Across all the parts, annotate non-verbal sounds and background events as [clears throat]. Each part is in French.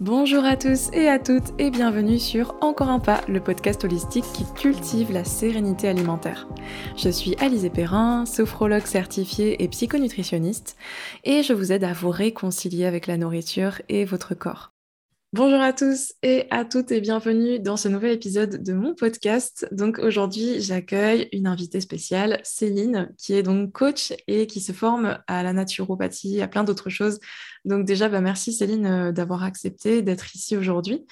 Bonjour à tous et à toutes et bienvenue sur Encore un pas, le podcast holistique qui cultive la sérénité alimentaire. Je suis Alizé Perrin, sophrologue certifiée et psychonutritionniste et je vous aide à vous réconcilier avec la nourriture et votre corps. Bonjour à tous et à toutes et bienvenue dans ce nouvel épisode de mon podcast. Donc aujourd'hui, j'accueille une invitée spéciale, Céline, qui est donc coach et qui se forme à la naturopathie, à plein d'autres choses. Donc déjà, bah, merci Céline euh, d'avoir accepté d'être ici aujourd'hui.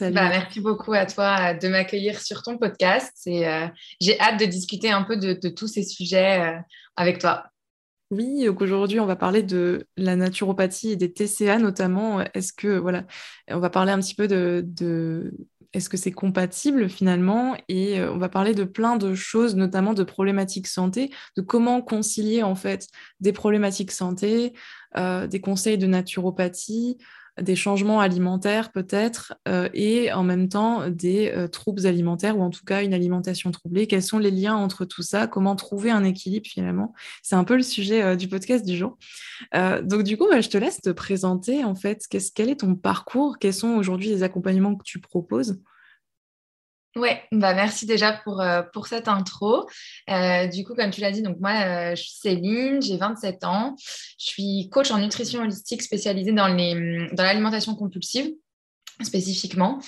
Bah, merci beaucoup à toi euh, de m'accueillir sur ton podcast. Euh, j'ai hâte de discuter un peu de, tous ces sujets avec toi. Oui, donc aujourd'hui, on va parler de la naturopathie et des TCA notamment. Est-ce que, voilà, on va parler un petit peu de, est-ce que c'est compatible finalement? Et euh, on va parler de plein de choses, notamment de problématiques santé, de comment concilier en fait des problématiques santé, euh, des conseils de naturopathie, des changements alimentaires peut-être euh, et en même temps des euh, troubles alimentaires ou en tout cas une alimentation troublée. Quels sont les liens entre tout ça? Comment trouver un équilibre finalement? C'est un peu le sujet euh, du podcast du jour. donc du coup, bah, je te laisse te présenter en fait. quel est ton parcours? Quels sont aujourd'hui les accompagnements que tu proposes? Ouais, bah merci déjà pour, euh, cette intro. Euh, du coup, comme tu l'as dit, moi, euh, je suis Céline, j'ai 27 ans. Je suis coach en nutrition holistique spécialisée dans, l'alimentation compulsive spécifiquement,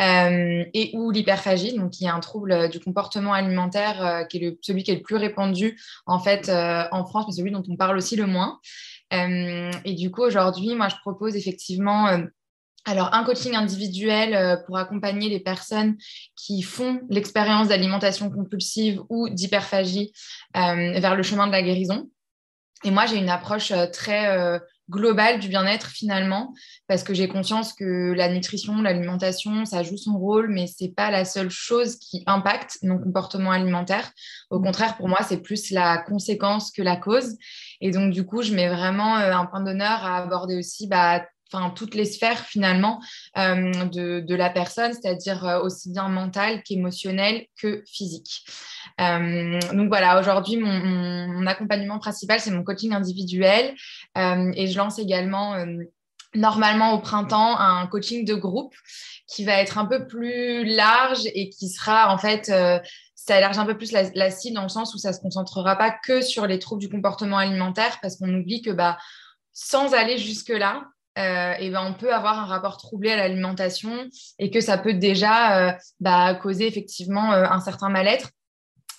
et ou l'hyperphagie, donc qui est un trouble du comportement alimentaire qui est celui qui est le plus répandu en fait en France, mais celui dont on parle aussi le moins. et du coup, aujourd'hui, moi, je propose effectivement alors, un coaching individuel euh, pour accompagner les personnes qui font l'expérience d'alimentation compulsive ou d'hyperphagie euh, vers le chemin de la guérison. Et moi, j'ai une approche euh, très globale du bien-être finalement, parce que j'ai conscience que la nutrition, l'alimentation, ça joue son rôle, mais ce n'est pas la seule chose qui impacte nos comportements alimentaires. Au contraire, pour moi, c'est plus la conséquence que la cause. Et donc, du coup, je mets vraiment un point d'honneur à aborder aussi bah, enfin toutes les sphères finalement euh, de, la personne, c'est-à-dire euh, aussi bien mentale qu'émotionnelle que physique. Euh, donc voilà, aujourd'hui mon, accompagnement principal c'est mon coaching individuel et je lance également normalement au printemps un coaching de groupe qui va être un peu plus large et qui sera en fait ça élargit un peu plus la, la, cible dans le sens où ça se concentrera pas que sur les troubles du comportement alimentaire parce qu'on oublie que bah, sans aller jusque-là, euh, et ben, on peut avoir un rapport troublé à l'alimentation et que ça peut déjà euh, bah, causer effectivement euh, un certain mal-être.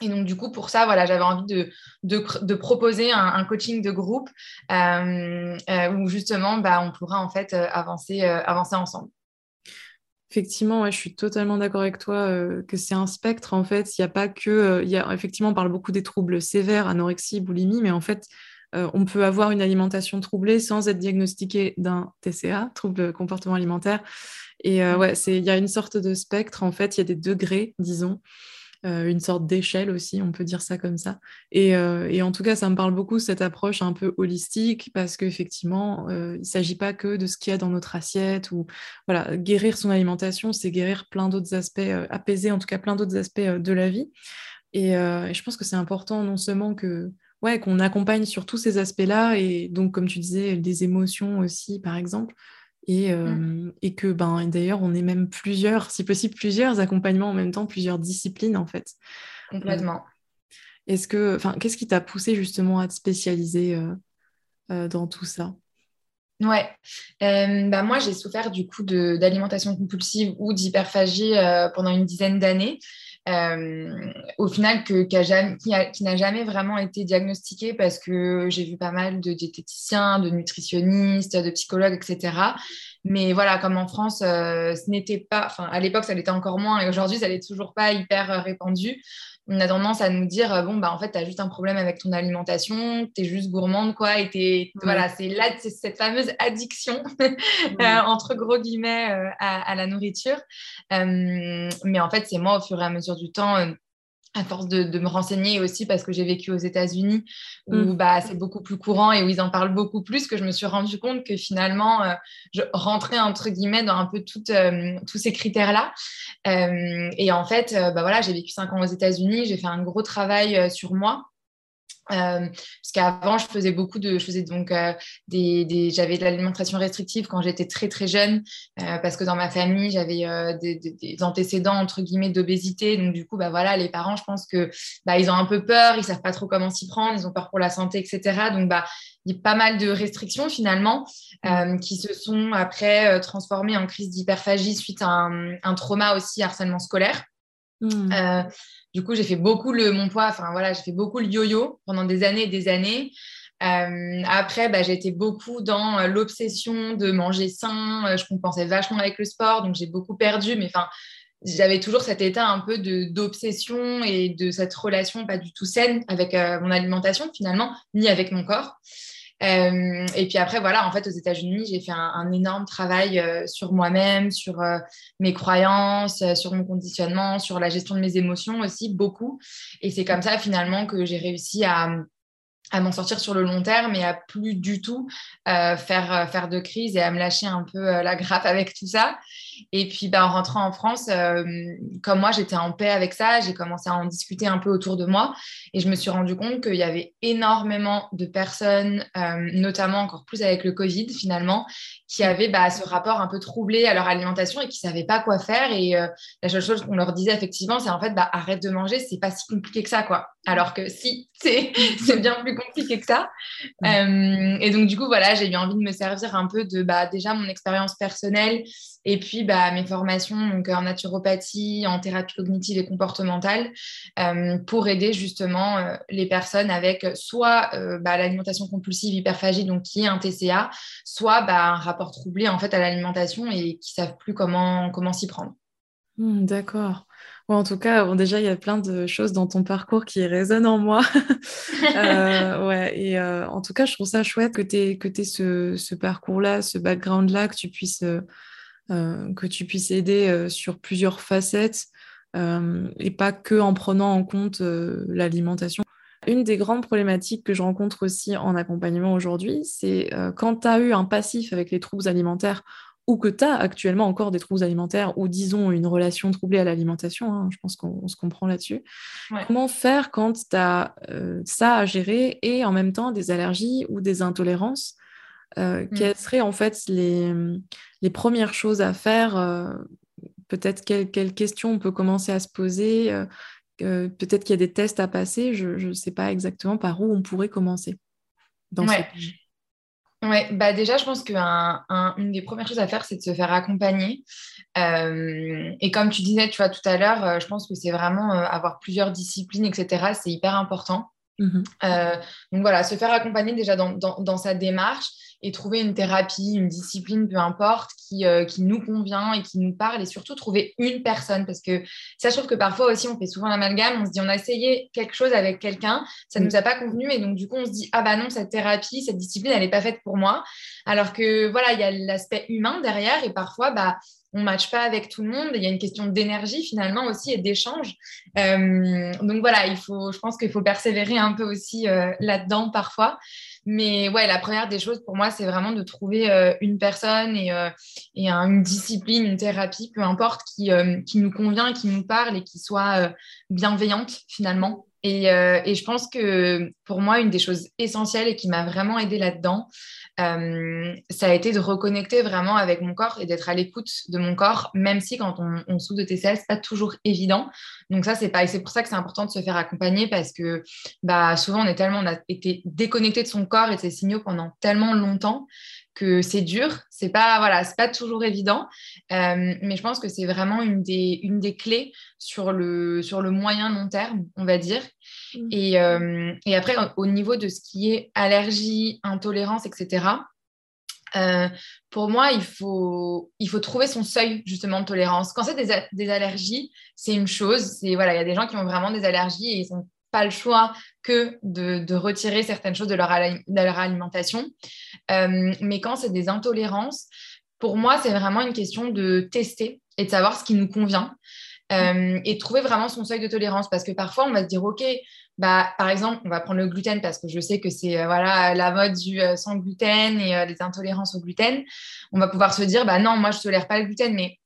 Et donc, du coup, pour ça, voilà, j'avais envie de, de, proposer un, coaching de groupe où justement, bah, on pourra en fait avancer, avancer ensemble. Effectivement, je suis totalement d'accord avec toi que c'est un spectre. En fait, il n'y a pas que. y a, effectivement, on parle beaucoup des troubles sévères, anorexie, boulimie, mais en fait, euh, on peut avoir une alimentation troublée sans être diagnostiqué d'un TCA, trouble comportement alimentaire. Et euh, il y a une sorte de spectre, en fait, il y a des degrés, disons. Euh, une sorte d'échelle aussi, on peut dire ça comme ça. Et, en tout cas, ça me parle beaucoup cette approche un peu holistique parce qu'effectivement, il ne s'agit pas que de ce qu'il y a dans notre assiette ou voilà, guérir son alimentation, c'est guérir plein d'autres aspects, apaiser en tout cas plein d'autres aspects de la vie. et je pense que c'est important non seulement que ouais, qu'on accompagne sur tous ces aspects-là, et donc, comme tu disais, des émotions aussi, par exemple. Et, euh, mmh. et que ben, d'ailleurs, on est même plusieurs, si possible, plusieurs accompagnements en même temps, plusieurs disciplines en fait. Complètement. Est-ce que, enfin, qu'est-ce qui t'a poussé justement à te spécialiser euh, euh, dans tout ça? Ouais, bah moi j'ai souffert du coup d'alimentation compulsive ou d'hyperphagie pendant une dizaine d'années. Euh, au final, que, qui, n'a jamais vraiment été diagnostiqué parce que j'ai vu pas mal de diététiciens, de nutritionnistes, de psychologues, etc. Mais voilà, comme en France, euh, ce n'était pas, enfin à l'époque ça l'était encore moins et aujourd'hui ça n'est toujours pas hyper euh, répandu on a tendance à nous dire bon bah en fait tu as juste un problème avec ton alimentation tu es juste gourmande quoi et voilà c'est là c'est cette fameuse addiction [laughs] euh, entre gros guillemets euh, à, la nourriture. Euh, mais en fait c'est moi au fur et à mesure du temps à force de, me renseigner aussi parce que j'ai vécu aux États-Unis où mm. bah, c'est beaucoup plus courant et où ils en parlent beaucoup plus que je me suis rendu compte que finalement euh, je rentrais entre guillemets dans un peu euh, tous ces critères-là. Euh, et en fait, bah, voilà, j'ai vécu cinq ans aux États-Unis, j'ai fait un gros travail sur moi Euh, parce qu'avant, je faisais beaucoup de, je faisais donc euh, des, j'avais de l'alimentation restrictive quand j'étais très très jeune, euh, parce que dans ma famille, j'avais des, antécédents entre guillemets d'obésité. Donc du coup, bah voilà, les parents, je pense que bah, ils ont un peu peur, ils savent pas trop comment s'y prendre, ils ont peur pour la santé, etc. Donc bah il y a pas mal de restrictions finalement mmh. qui se sont après transformées en crise d'hyperphagie suite à un, un trauma aussi harcèlement scolaire. Mmh. Euh, du coup, j'ai fait beaucoup le mon poids, enfin voilà, j'ai fait beaucoup le yo-yo pendant des années et des années. Euh, après, bah, été beaucoup dans euh, l'obsession de manger sain. Je compensais vachement avec le sport, donc j'ai beaucoup perdu. Mais enfin, j'avais toujours cet état un peu d'obsession et de cette relation pas du tout saine avec mon alimentation finalement, ni avec mon corps. Euh, et puis après, voilà, en fait, aux États-Unis, j'ai fait un, énorme travail euh, sur moi-même, sur euh, mes croyances, sur mon conditionnement, sur la gestion de mes émotions aussi, beaucoup. Et c'est comme ça, finalement, que j'ai réussi à à m'en sortir sur le long terme et à plus du tout faire, faire de crise et à me lâcher un peu la grappe avec tout ça. Et puis, bah, en rentrant en France, euh, comme moi, j'étais en paix avec ça, j'ai commencé à en discuter un peu autour de moi et je me suis rendu compte qu'il y avait énormément de personnes, euh, notamment encore plus avec le Covid finalement, qui avaient bah, ce rapport un peu troublé à leur alimentation et qui ne savaient pas quoi faire. Et euh, la seule chose qu'on leur disait effectivement, c'est en fait, bah, arrête de manger, c'est pas si compliqué que ça, quoi. Alors que si, [laughs] c'est bien plus compliqué que ça. et donc, du coup, voilà, j'ai eu envie de me servir un peu de bah, déjà mon expérience personnelle et puis, bah, mes formations donc, en naturopathie, en thérapie cognitive et comportementale, euh, pour aider justement euh, les personnes avec soit euh, bah, l'alimentation compulsive hyperphagie, donc qui est un TCA, soit bah, un rapport troublé en fait à l'alimentation et qui savent plus comment, comment s'y prendre. Hmm, d'accord. en tout cas, bon, déjà, il y a plein de choses dans ton parcours qui résonnent en moi. [laughs] ouais, et en tout cas, je trouve ça chouette que tu aies, que aies ce, ce parcours-là, ce background-là, que tu puisses euh, que tu puisses aider euh, sur plusieurs facettes euh, et pas que en prenant en compte l'alimentation. Une des grandes problématiques que je rencontre aussi en accompagnement aujourd'hui, c'est quand tu as eu un passif avec les troubles alimentaires ou que tu as actuellement encore des troubles alimentaires ou disons une relation troublée à l'alimentation, hein, je pense qu'on se comprend là-dessus. Comment faire quand tu as ça à gérer et en même temps des allergies ou des intolérances euh, mm. Quelles seraient en fait les, les premières choses à faire euh, Peut-être quelles questions on peut commencer à se poser euh, Peut-être qu'il y a des tests à passer. Je ne sais pas exactement par où on pourrait commencer. Dans ouais. Ouais, bah déjà, je pense qu'une des premières choses à faire, c'est de se faire accompagner. et comme tu disais, tu vois, tout à l'heure, je pense que c'est vraiment avoir plusieurs disciplines, etc. C'est hyper important. Mmh donc voilà, se faire accompagner déjà dans, dans, dans sa démarche et trouver une thérapie, une discipline, peu importe, qui, euh, qui nous convient et qui nous parle et surtout trouver une personne parce que ça, je trouve que parfois aussi, on fait souvent l'amalgame, on se dit, on a essayé quelque chose avec quelqu'un, ça ne nous a pas convenu et donc du coup, on se dit, ah bah non, cette thérapie, cette discipline, elle n'est pas faite pour moi. Alors que voilà, il y a l'aspect humain derrière et parfois, bah, on matche pas avec tout le monde. Il y a une question d'énergie finalement aussi et d'échange. Euh, donc voilà, il faut, je pense qu'il faut persévérer un peu aussi euh, là-dedans parfois. Mais ouais, la première des choses pour moi, c'est vraiment de trouver euh, une personne et, euh, une discipline, une thérapie, peu importe, qui, qui, nous convient, qui nous parle et qui soit bienveillante finalement. Et, et, je pense que pour moi, une des choses essentielles et qui m'a vraiment aidée là-dedans, euh, ça a été de reconnecter vraiment avec mon corps et d'être à l'écoute de mon corps, même si quand on, on souffre de TCL, c'est pas toujours évident. Donc ça, c'est c'est pour ça que c'est important de se faire accompagner parce que bah, souvent on est tellement, on a été déconnecté de son corps et de ses signaux pendant tellement longtemps que c'est dur. C'est pas, voilà, c'est pas toujours évident. Euh, mais je pense que c'est vraiment une des, une des clés sur le, sur le moyen long terme, on va dire. Mmh. Et, euh, et, après, au niveau de ce qui est allergie, intolérance, etc., euh, pour moi, il faut, il faut trouver son seuil justement de tolérance. Quand c'est des, des, allergies, c'est une chose. C'est voilà, il y a des gens qui ont vraiment des allergies et ils n'ont pas le choix que de, de, retirer certaines choses de leur, de leur alimentation. Euh, mais quand c'est des intolérances, pour moi, c'est vraiment une question de tester et de savoir ce qui nous convient. Euh, et trouver vraiment son seuil de tolérance. Parce que parfois on va se dire ok bah par exemple on va prendre le gluten parce que je sais que c'est euh, voilà la mode du euh, sans gluten et les intolérances au gluten. On va pouvoir se dire bah non moi je tolère pas le gluten. Mais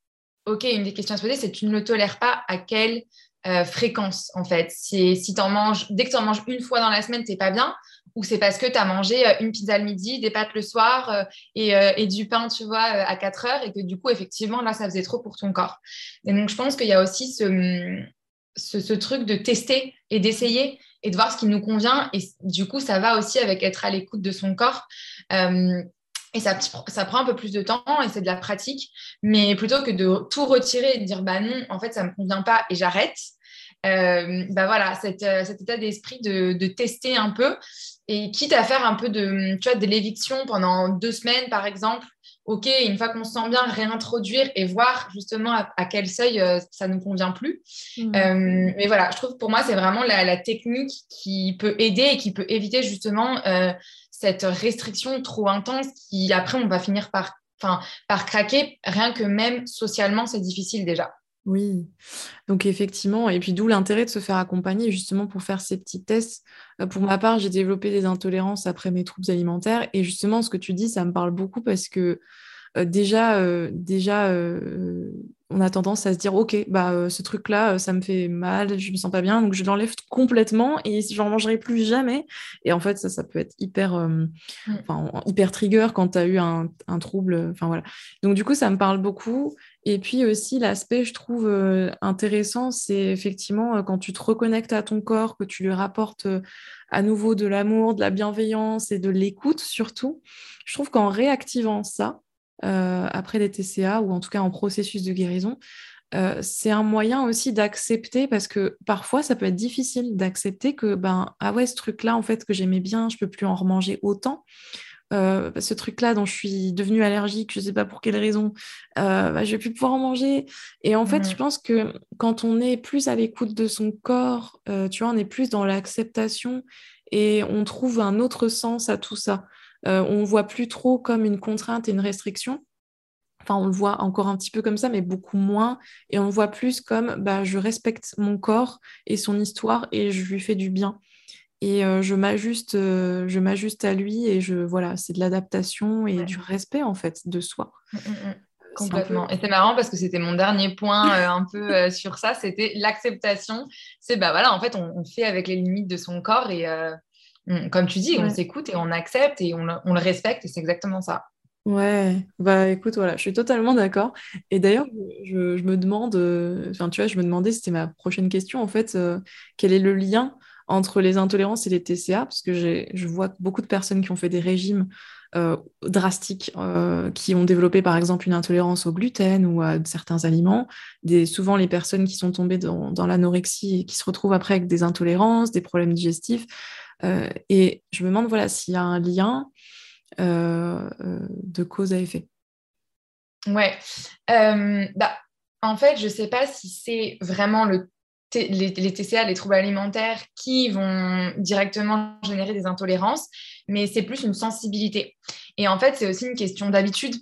ok une des questions à se poser c'est tu ne le tolères pas à quel fréquence, en fait? Si, si en manges, dès que tu en manges une fois dans la semaine, tu pas bien, ou c'est parce que tu as mangé une pizza le midi, des pâtes le soir et, et, du pain, tu vois, à 4 heures, et que du coup, effectivement, là, ça faisait trop pour ton corps. Et donc, je pense qu'il y a aussi ce, ce, truc de tester et d'essayer et de voir ce qui nous convient. Et du coup, ça va aussi avec être à l'écoute de son corps. Euh, et ça, ça prend un peu plus de temps et c'est de la pratique. Mais plutôt que de tout retirer et de dire, bah non, en fait, ça ne me convient pas et j'arrête. Euh, bah voilà, cet, euh, cet état d'esprit de, de, tester un peu et quitte à faire un peu de, tu vois, de l'éviction pendant deux semaines, par exemple, OK, une fois qu'on se sent bien, réintroduire et voir justement à, quel seuil euh, ça ne nous convient plus. Mmh. Euh, mais voilà, je trouve pour moi, c'est vraiment la, technique qui peut aider et qui peut éviter justement euh, cette restriction trop intense qui, après, on va finir par, par craquer, rien que même socialement, c'est difficile déjà. Oui, donc effectivement, et puis d'où l'intérêt de se faire accompagner justement pour faire ces petits tests. Pour ma part, j'ai développé des intolérances après mes troubles alimentaires et justement, ce que tu dis, ça me parle beaucoup parce que déjà, déjà on a tendance à se dire, OK, bah, ce truc-là, ça me fait mal, je me sens pas bien, donc je l'enlève complètement et j'en mangerai plus jamais. Et en fait, ça, ça peut être hyper, mmh. hyper trigger quand tu as eu un, un trouble. Enfin, voilà. Donc, du coup, ça me parle beaucoup. Et puis aussi, l'aspect, je trouve intéressant, c'est effectivement quand tu te reconnectes à ton corps, que tu lui rapportes à nouveau de l'amour, de la bienveillance et de l'écoute surtout. Je trouve qu'en réactivant ça, euh, après les TCA ou en tout cas en processus de guérison, euh, c'est un moyen aussi d'accepter parce que parfois ça peut être difficile d'accepter que ben ah ouais ce truc là en fait que j'aimais bien je peux plus en remanger autant. Euh, ce truc là dont je suis devenue allergique je sais pas pour quelle raison bah, je vais plus pouvoir en manger et en fait je pense que quand on est plus à l'écoute de son corps tu vois on est plus dans l'acceptation et on trouve un autre sens à tout ça euh, on ne voit plus trop comme une contrainte et une restriction. Enfin, on le voit encore un petit peu comme ça, mais beaucoup moins. Et on le voit plus comme bah, je respecte mon corps et son histoire et je lui fais du bien. Et euh, je m'ajuste, euh, je m'ajuste à lui et je voilà, c'est de l'adaptation et du respect en fait de soi. Mmh, mmh, mmh. Complètement. Et c'est marrant parce que c'était mon dernier point [laughs] un peu sur ça, c'était l'acceptation. C'est bah voilà, en fait, on, fait avec les limites de son corps et comme tu dis, on s'écoute et on accepte et on le, respecte et c'est exactement ça. Ouais, bah écoute, voilà, je suis totalement d'accord. Et d'ailleurs, je, me demande, euh, enfin tu vois, je me demandais, c'était ma prochaine question en fait, euh, quel est le lien entre les intolérances et les TCA Parce que je vois beaucoup de personnes qui ont fait des régimes euh, drastiques, qui ont développé par exemple une intolérance au gluten ou à certains aliments. Souvent, les personnes qui sont tombées dans, l'anorexie et qui se retrouvent après avec des intolérances, des problèmes digestifs. Euh, et je me demande voilà, s'il y a un lien euh, euh, de cause à effet. Ouais. bah, en fait, je ne sais pas si c'est vraiment le les, TCA, les troubles alimentaires, qui vont directement générer des intolérances, mais c'est plus une sensibilité. Et en fait, c'est aussi une question d'habitude,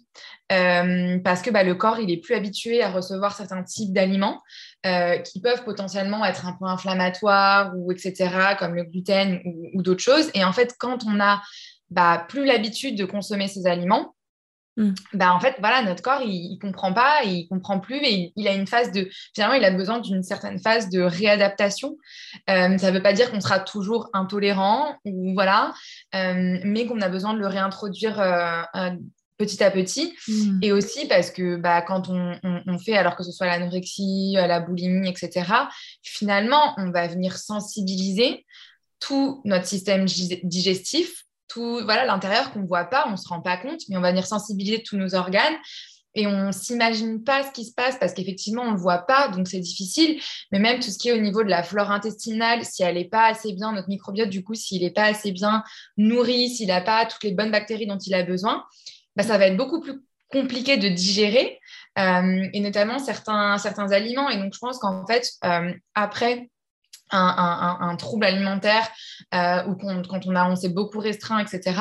parce que bah, le corps, il est plus habitué à recevoir certains types d'aliments. Euh, qui peuvent potentiellement être un peu inflammatoires ou etc., comme le gluten ou, d'autres choses. Et en fait, quand on a bah, plus l'habitude de consommer ces aliments, hmm. bah, en fait, voilà, notre corps, il, ne comprend pas, il comprend plus et il, a une phase de, finalement, il a besoin d'une certaine phase de réadaptation. Euh, ça ne veut pas dire qu'on sera toujours intolérant ou voilà, euh, mais qu'on a besoin de le réintroduire petit à petit. Hmm. Et aussi parce que bah, quand on, fait, alors que ce soit l'anorexie, euh, la boulimie, etc., finalement, on va venir sensibiliser tout notre système digestif, voilà l'intérieur qu'on ne voit pas, on ne se rend pas compte, mais on va venir sensibiliser tous nos organes. Et on ne s'imagine pas ce qui se passe parce qu'effectivement, on le voit pas, donc c'est difficile. Mais même tout ce qui est au niveau de la flore intestinale, si elle n'est pas assez bien, notre microbiote, du coup, s'il n'est pas assez bien nourri, s'il n'a pas toutes les bonnes bactéries dont il a besoin, bah, ça va être beaucoup plus compliqué de digérer, euh, et notamment certains, certains aliments. Et donc, je pense qu'en fait, euh, après un, trouble alimentaire euh, ou quand, on, a, on s'est beaucoup restreint, etc.,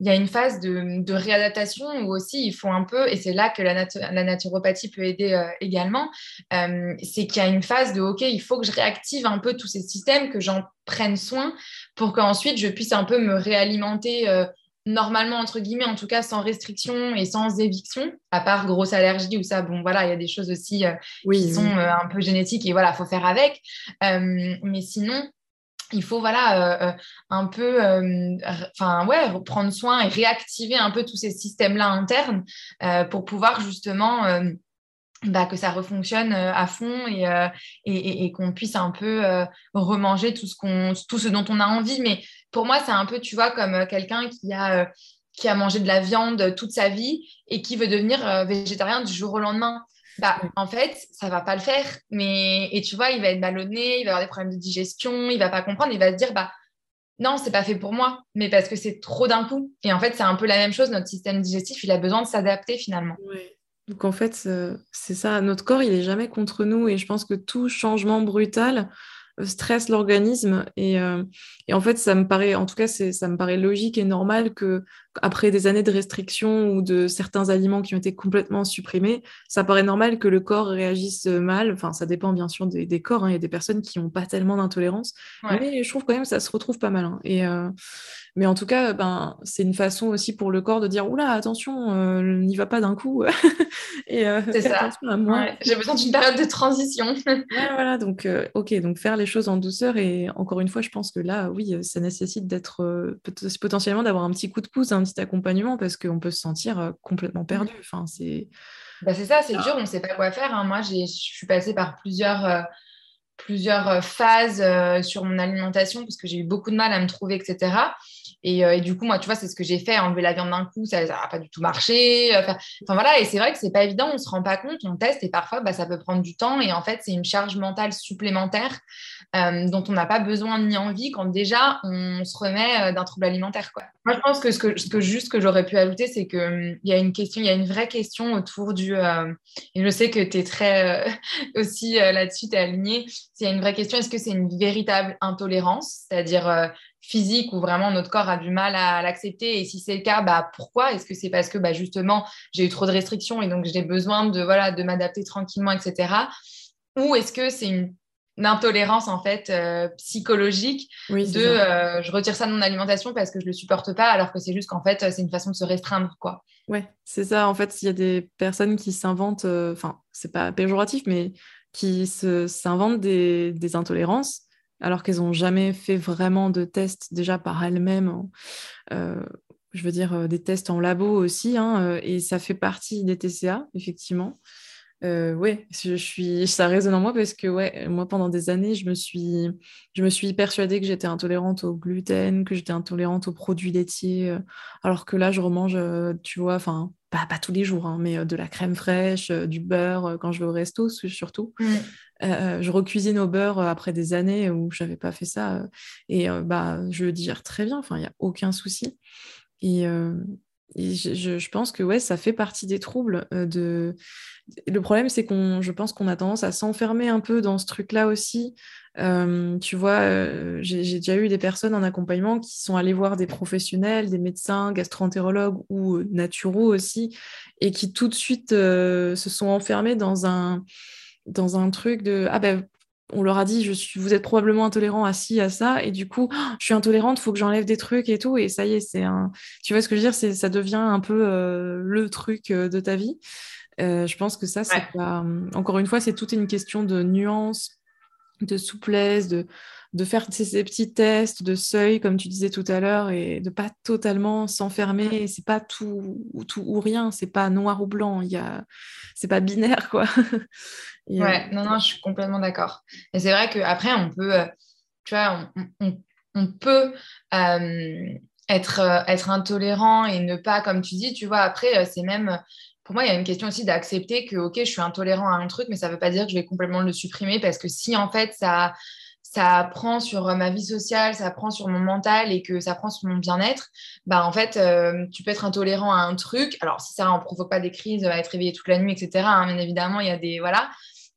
il y a une phase de, réadaptation où aussi il faut un peu, et c'est là que la, naturopathie peut aider également, c'est qu'il y a une phase de OK, il faut que je réactive un peu tous ces systèmes, que j'en prenne soin pour qu'ensuite je puisse un peu me réalimenter normalement, entre guillemets, en tout cas, sans restriction et sans éviction, à part grosse allergie ou ça, bon, voilà, il y a des choses aussi qui sont un peu génétiques et voilà, il faut faire avec. mais sinon, il faut voilà un peu enfin ouais prendre soin et réactiver un peu tous ces systèmes là internes pour pouvoir justement bah, que ça refonctionne euh, à fond euh, et, et, qu'on puisse un peu euh, remanger tout ce, qu'on, tout ce dont on a envie. Mais pour moi, c'est un peu, tu vois, comme quelqu'un qui a, qui a mangé de la viande toute sa vie et qui veut devenir végétarien du jour au lendemain. Bah, en fait, ça va pas le faire. Mais, et tu vois, il va être ballonné, il va avoir des problèmes de digestion, il va pas comprendre, il va se dire, bah, non, c'est pas fait pour moi, mais parce que c'est trop d'un coup. Et en fait, c'est un peu la même chose. Notre système digestif, il a besoin de s'adapter finalement. Oui. Donc en fait, euh, c'est ça, notre corps, il n'est jamais contre nous et je pense que tout changement brutal euh, stresse l'organisme et, euh, et, en fait ça me paraît en tout cas ça me paraît logique et normal que après des années de restrictions ou de certains aliments qui ont été complètement supprimés ça paraît normal que le corps réagisse mal enfin ça dépend bien sûr des, corps hein. il y a des personnes qui n'ont pas tellement d'intolérance mais je trouve quand même que ça se retrouve pas mal hein. et mais en tout cas, ben, c'est une façon aussi pour le corps de dire Oula, attention, euh, n'y va pas d'un coup. [laughs] et euh, c'est ça. J'ai besoin d'une période de transition. [laughs] voilà, donc, euh, ok, donc faire les choses en douceur. Et encore une fois, je pense que là, oui, ça nécessite d'être potentiellement d'avoir un petit coup de pouce, un petit accompagnement, parce qu'on peut se sentir complètement perdu. Enfin, c'est. Bah, c'est ça, c'est dur, on ne sait pas quoi faire. Hein. Moi, je suis passée par plusieurs plusieurs phases sur mon alimentation parce que j'ai eu beaucoup de mal à me trouver, etc. Euh, et, du coup, moi, tu vois, c'est ce que j'ai fait, enlever la viande d'un coup, ça n'a pas du tout marché. Euh, enfin, voilà, et c'est vrai que c'est pas évident, on se rend pas compte, on teste et parfois, bah, ça peut prendre du temps. Et en fait, c'est une charge mentale supplémentaire euh, dont on n'a pas besoin ni envie quand déjà on se remet d'un trouble alimentaire. Moi, je pense que ce que, juste que j'aurais pu ajouter, c'est qu'il hum, y a une question, il y a une vraie question autour du. et je sais que tu es très [laughs] aussi là-dessus, tu es aligné. Il y a une vraie question, est-ce que c'est une véritable intolérance C'est-à-dire physique où vraiment notre corps a du mal à l'accepter? Et si c'est le cas, bah, pourquoi? Est-ce que c'est parce que bah, justement j'ai eu trop de restrictions et donc j'ai besoin de, voilà, de m'adapter tranquillement, etc. Ou est-ce que c'est une, intolérance en fait euh, psychologique de euh, je retire ça de mon alimentation parce que je le supporte pas alors que c'est juste qu'en fait c'est une façon de se restreindre quoi? Ouais, c'est ça en fait, il y a des personnes qui s'inventent euh, enfin, c'est pas péjoratif mais qui s'inventent des, des intolérances alors qu'elles n'ont jamais fait vraiment de tests déjà par elles-mêmes. Euh, je veux dire, euh, des tests en labo aussi, hein, euh, et ça fait partie des TCA, effectivement. oui, je suis, [laughs] ça résonne en moi parce que ouais, moi pendant des années, je me suis, je me suis persuadée que j'étais intolérante au gluten, que j'étais intolérante aux produits laitiers, alors que là, je remange, tu vois, enfin, pas, pas, tous les jours, hein, mais de la crème fraîche, du beurre quand je vais au resto surtout. Mmh. Euh, je recuisine au beurre euh, après des années où je n'avais pas fait ça. Euh, et bah, je digère très bien, il n'y a aucun souci. Et, je, pense que ouais, ça fait partie des troubles. de... Le problème, c'est qu'on, je pense qu'on a tendance à s'enfermer un peu dans ce truc-là aussi. Tu vois, j'ai déjà eu des personnes en accompagnement qui sont allées voir des professionnels, des médecins, gastroentérologues ou naturaux aussi, et qui tout de suite se sont enfermés dans un dans un truc de ah ben on leur a dit je suis vous êtes probablement intolérant à ci à ça et du coup [gasps] je suis intolérante faut que j'enlève des trucs et tout et ça y est c'est un tu vois ce que je veux dire c'est ça devient un peu euh, le truc euh, de ta vie. Euh, je pense que ça c'est pas encore une fois c'est toute une question de nuance de souplesse de de faire ces, petits tests de seuil, comme tu disais tout à l'heure, et de pas totalement s'enfermer. C'est pas tout, tout ou rien, c'est pas noir ou blanc, il y a... c'est pas binaire, quoi. [laughs] ouais, non, non, je suis complètement d'accord. Et c'est vrai qu'après, on peut, euh, tu vois, on, peut euh, être, euh, être intolérant et ne pas, comme tu dis, tu vois, après, c'est même pour moi, il y a une question aussi d'accepter que, OK, je suis intolérant à un truc, mais ça ne veut pas dire que je vais complètement le supprimer parce que si, en fait, ça, prend sur euh, ma vie sociale, ça prend sur mon mental et que ça prend sur mon bien-être, bah en fait, euh, tu peux être intolérant à un truc. Alors, si ça ne provoque pas des crises, à être réveillé toute la nuit, etc., hein, bien évidemment, il y a des. Voilà.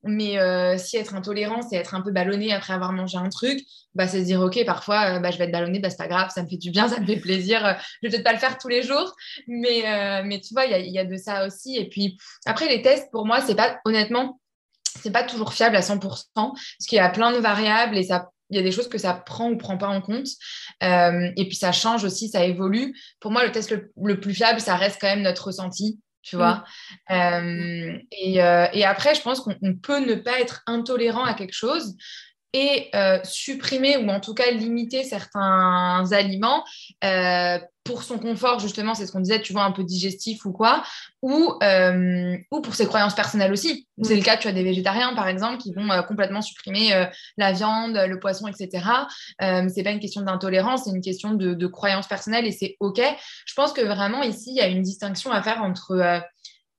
Mais euh, si être intolérant, c'est être un peu ballonné après avoir mangé un truc, bah, c'est se dire, OK, parfois, bah, je vais être ballonné, bah, c'est pas grave, ça me fait du bien, [laughs] ça me fait plaisir. je vais peut-être pas le faire tous les jours, mais, tu vois, il y, a de ça aussi. Et puis, après, les tests, pour moi, c'est pas, honnêtement, c'est pas toujours fiable à 100% parce qu'il y a plein de variables et ça il y a des choses que ça prend ou prend pas en compte. Euh, et puis ça change aussi, ça évolue. Pour moi, le test le, plus fiable, ça reste quand même notre ressenti. Tu vois. Euh, et, euh, et, après, je pense qu'on peut ne pas être intolérant à quelque chose, et euh, supprimer ou en tout cas limiter certains aliments euh, pour son confort, justement, c'est ce qu'on disait, tu vois, un peu digestif ou quoi, ou, euh, ou pour ses croyances personnelles aussi. C'est le cas, tu as des végétariens, par exemple, qui vont complètement supprimer la viande, le poisson, etc. c'est pas une question d'intolérance, c'est une question de, de croyance personnelle et c'est OK. Je pense que vraiment, ici, il y a une distinction à faire entre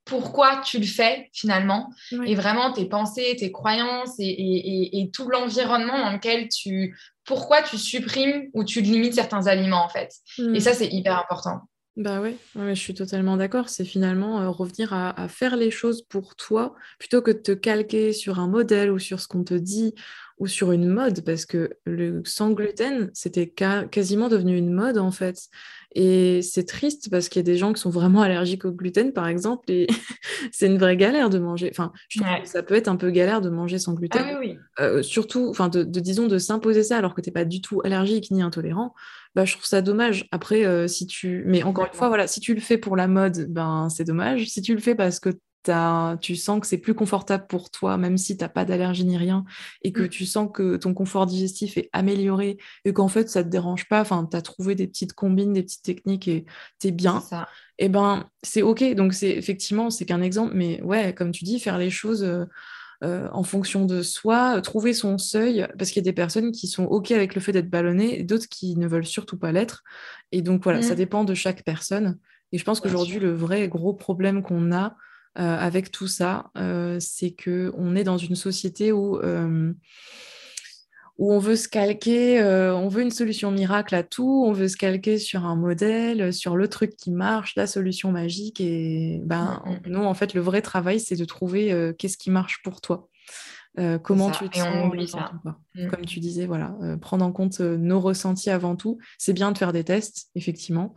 pourquoi tu le fais finalement et vraiment tes pensées, tes croyances et, tout l'environnement dans lequel tu... Pourquoi tu supprimes ou tu limites certains aliments en fait. Mm. Et ça, c'est hyper important. Bah ouais, je suis totalement d'accord. C'est finalement euh, revenir à, à, faire les choses pour toi plutôt que de te calquer sur un modèle ou sur ce qu'on te dit ou sur une mode, parce que le sans gluten, c'était quasiment devenu une mode en fait. Et c'est triste parce qu'il y a des gens qui sont vraiment allergiques au gluten, par exemple, et [laughs] c'est une vraie galère de manger. Enfin, je trouve que ça peut être un peu galère de manger sans gluten. Ah, oui, euh, surtout, enfin, de, disons, de s'imposer ça alors que tu n'es pas du tout allergique ni intolérant. Bah, je trouve ça dommage. Après, euh, si tu. Mais encore une fois, voilà, si tu le fais pour la mode, ben c'est dommage. Si tu le fais parce que tu sens que c'est plus confortable pour toi, même si tu n'as pas d'allergie ni rien, et que mm. tu sens que ton confort digestif est amélioré, et qu'en fait, ça ne te dérange pas, enfin, tu as trouvé des petites combines, des petites techniques, et tu es bien, et eh ben c'est OK. Donc, c'est effectivement, c'est qu'un exemple, mais ouais, comme tu dis, faire les choses... Euh, euh, en fonction de soi, trouver son seuil, parce qu'il y a des personnes qui sont OK avec le fait d'être ballonnées, et d'autres qui ne veulent surtout pas l'être. Et donc voilà, ça mm. dépend de chaque personne. Et je pense qu'aujourd'hui, le vrai gros problème qu'on a, avec tout ça, euh, c'est qu'on est dans une société où, euh, où on veut se calquer, on veut une solution miracle à tout, on veut se calquer sur un modèle, sur le truc qui marche, la solution magique. Et ben, mm, mm, mm. nous, en fait, le vrai travail, c'est de trouver qu'est-ce qui marche pour toi. comment tu te sens Comme tu disais, voilà, prendre en compte nos ressentis avant tout. C'est bien de faire des tests, effectivement,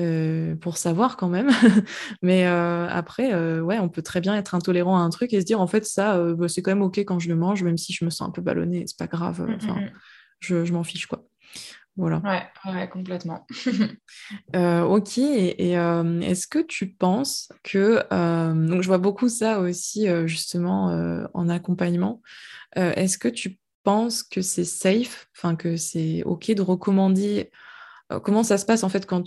euh, pour savoir quand même. [laughs] Mais euh, après, euh, ouais, on peut très bien être intolérant à un truc et se dire en fait ça, bah, c'est quand même ok quand je le mange, même si je me sens un peu ballonné, c'est pas grave. Mmh, enfin, mmh, mmh. je, je m'en fiche quoi. Voilà. Ouais, ouais complètement. [laughs] ok. Et, est-ce que tu penses que donc je vois beaucoup ça aussi justement en accompagnement. est-ce que tu penses que c'est safe, enfin que c'est ok de recommander comment ça se passe en fait quand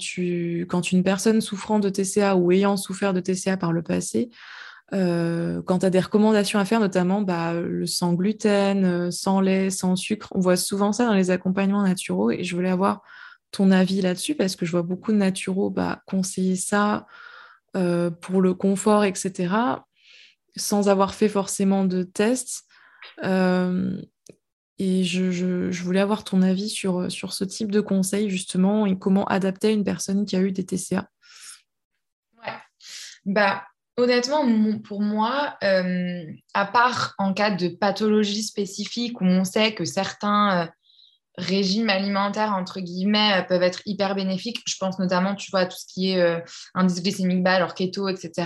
une personne souffrant de TCA ou ayant souffert de TCA par le passé, euh, quand tu as des recommandations à faire, notamment bah, le sans gluten, euh, sans lait, sans sucre, on voit souvent ça dans les accompagnements naturaux et je voulais avoir ton avis là-dessus parce que je vois beaucoup de naturaux bah, conseiller ça pour le confort, etc., sans avoir fait forcément de tests. Et je, voulais avoir ton avis sur, sur ce type de conseil, justement, et comment adapter à une personne qui a eu des TCA. Ouais. Bah, honnêtement, pour moi, euh, à part en cas de pathologie spécifique où on sait que certains euh, régimes alimentaires, entre guillemets, euh, peuvent être hyper bénéfiques, je pense notamment, tu vois, à tout ce qui est indice glycémique bas, alors keto, etc.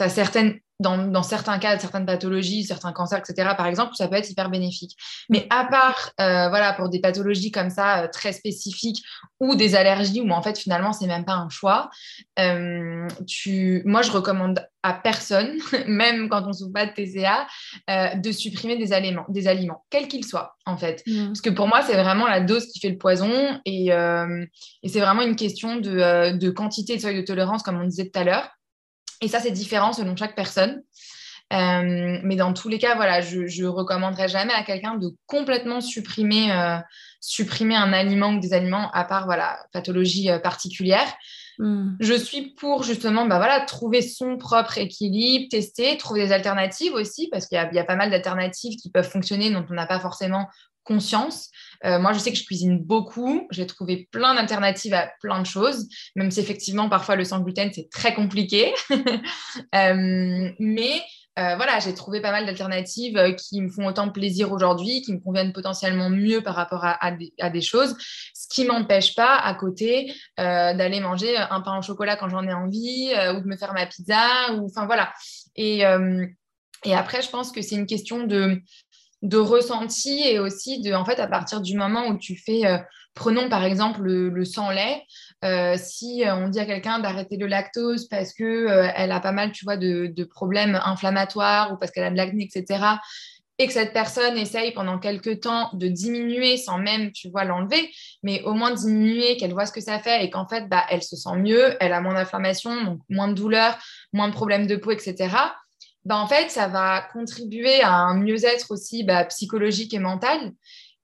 as certaines dans, certains cas, certaines pathologies, certains cancers, etc., par exemple, ça peut être hyper bénéfique. Mais à part, euh, voilà, pour des pathologies comme ça, euh, très spécifiques, ou des allergies, où en fait, finalement, c'est même pas un choix, euh, tu... moi, je recommande à personne, [laughs] même quand on ne souffre pas de TCA, de supprimer des aliments, des aliments quels qu'ils soient, en fait. Parce que pour moi, c'est vraiment la dose qui fait le poison, et, et c'est vraiment une question de, de quantité de seuil de tolérance, comme on disait tout à l'heure. Et ça, c'est différent selon chaque personne. Euh, mais dans tous les cas, voilà, je ne recommanderais jamais à quelqu'un de complètement supprimer, euh, supprimer un aliment ou des aliments à part voilà, pathologie euh, particulière. Hmm. Je suis pour justement bah, voilà, trouver son propre équilibre, tester, trouver des alternatives aussi, parce qu'il y, y, a pas mal d'alternatives qui peuvent fonctionner dont on n'a pas forcément conscience. Euh, moi, je sais que je cuisine beaucoup. J'ai trouvé plein d'alternatives à plein de choses, même si effectivement, parfois, le sans gluten, c'est très compliqué. [laughs] Euh, mais euh, voilà, j'ai trouvé pas mal d'alternatives qui me font autant plaisir aujourd'hui, qui me conviennent potentiellement mieux par rapport à, des, choses, ce qui m'empêche pas à côté d'aller manger un pain au chocolat quand j'en ai envie ou de me faire ma pizza ou enfin voilà. Et, et après, je pense que c'est une question de de ressenti et aussi de, en fait, à partir du moment où tu fais, euh, prenons par exemple le, sang-lait, euh, si on dit à quelqu'un d'arrêter le lactose parce que elle a pas mal, tu vois, de, de problèmes inflammatoires ou parce qu'elle a de l'acné, etc., et que cette personne essaye pendant quelques temps de diminuer sans même, tu vois, l'enlever, mais au moins diminuer, qu'elle voit ce que ça fait et qu'en fait, bah, elle se sent mieux, elle a moins d'inflammation, donc moins de douleur, moins de problèmes de peau, etc. Bah, en fait, ça va contribuer à un mieux-être aussi bah, psychologique et mental.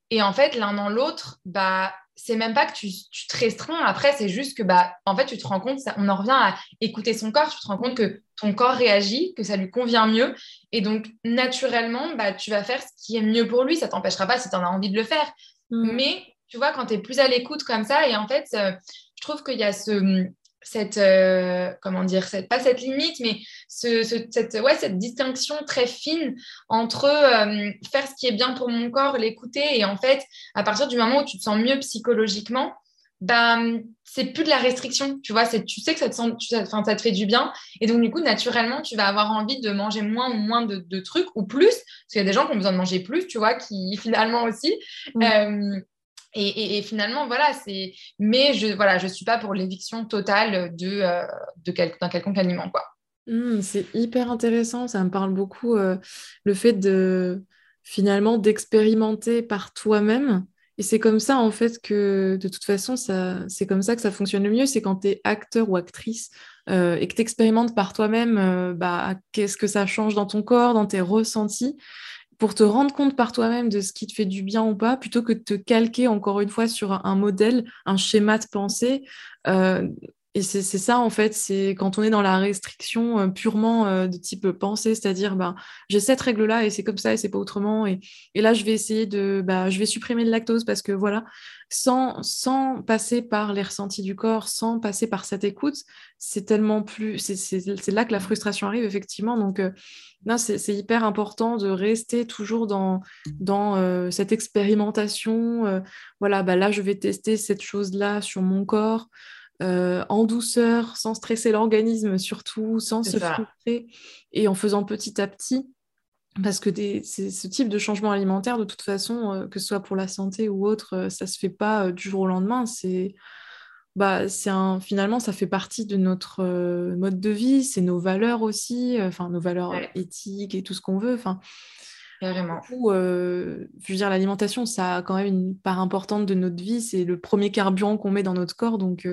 Et en fait, l'un dans l'autre, bah, c'est même pas que tu, te restreins. Après, c'est juste que, bah, en fait, tu te rends compte, on en revient à écouter son corps, tu te rends compte que ton corps réagit, que ça lui convient mieux. Et donc, naturellement, bah, tu vas faire ce qui est mieux pour lui. Ça t'empêchera pas si tu en as envie de le faire. Mm. Mais, tu vois, quand tu es plus à l'écoute comme ça, et en fait, euh, je trouve qu'il y a ce, cette, euh, comment dire, cette, pas cette limite, mais ce, cette, ouais, cette distinction très fine entre euh, faire ce qui est bien pour mon corps, l'écouter, et en fait, à partir du moment où tu te sens mieux psychologiquement, ben, c'est plus de la restriction, tu vois, tu sais que ça te, sent, ça, ça, te fait du bien, et donc du coup, naturellement, tu vas avoir envie de manger moins ou moins de, trucs, ou plus, parce qu'il y a des gens qui ont besoin de manger plus, tu vois, qui [laughs] finalement aussi. Euh, et, finalement, voilà, c'est. Mais je voilà, je suis pas pour l'éviction totale de, euh, de d'un quelconque aliment, quoi. Mmh, c'est hyper intéressant, ça me parle beaucoup euh, le fait de finalement d'expérimenter par toi-même. Et c'est comme ça en fait que de toute façon, ça, c'est comme ça que ça fonctionne le mieux, c'est quand tu es acteur ou actrice euh, et que tu expérimentes par toi-même bah, qu'est-ce que ça change dans ton corps, dans tes ressentis pour te rendre compte par toi-même de ce qui te fait du bien ou pas, plutôt que de te calquer encore une fois sur un modèle, un schéma de pensée. Euh, et c'est ça, en fait, c'est quand on est dans la restriction euh, purement euh, de type pensée, c'est-à-dire, bah, j'ai cette règle-là et c'est comme ça et c'est pas autrement. Et, et, là, je vais essayer de, bah, je vais supprimer le lactose parce que voilà, sans, sans passer par les ressentis du corps, sans passer par cette écoute, c'est tellement plus, c'est là que la frustration arrive, effectivement. Donc, c'est hyper important de rester toujours dans, dans euh, cette expérimentation. Euh, voilà, bah là, je vais tester cette chose-là sur mon corps. Euh, en douceur, sans stresser l'organisme surtout, sans se frustrer, et en faisant petit à petit. Parce que ce type de changement alimentaire, de toute façon, que ce soit pour la santé ou autre, ça ne se fait pas du jour au lendemain. C'est bah, c'est un, finalement, ça fait partie de notre euh, mode de vie, c'est nos valeurs aussi, euh, enfin nos valeurs éthiques et tout ce qu'on veut. Enfin, Carrément. Euh, je veux dire, l'alimentation, ça a quand même une part importante de notre vie. C'est le premier carburant qu'on met dans notre corps. Donc,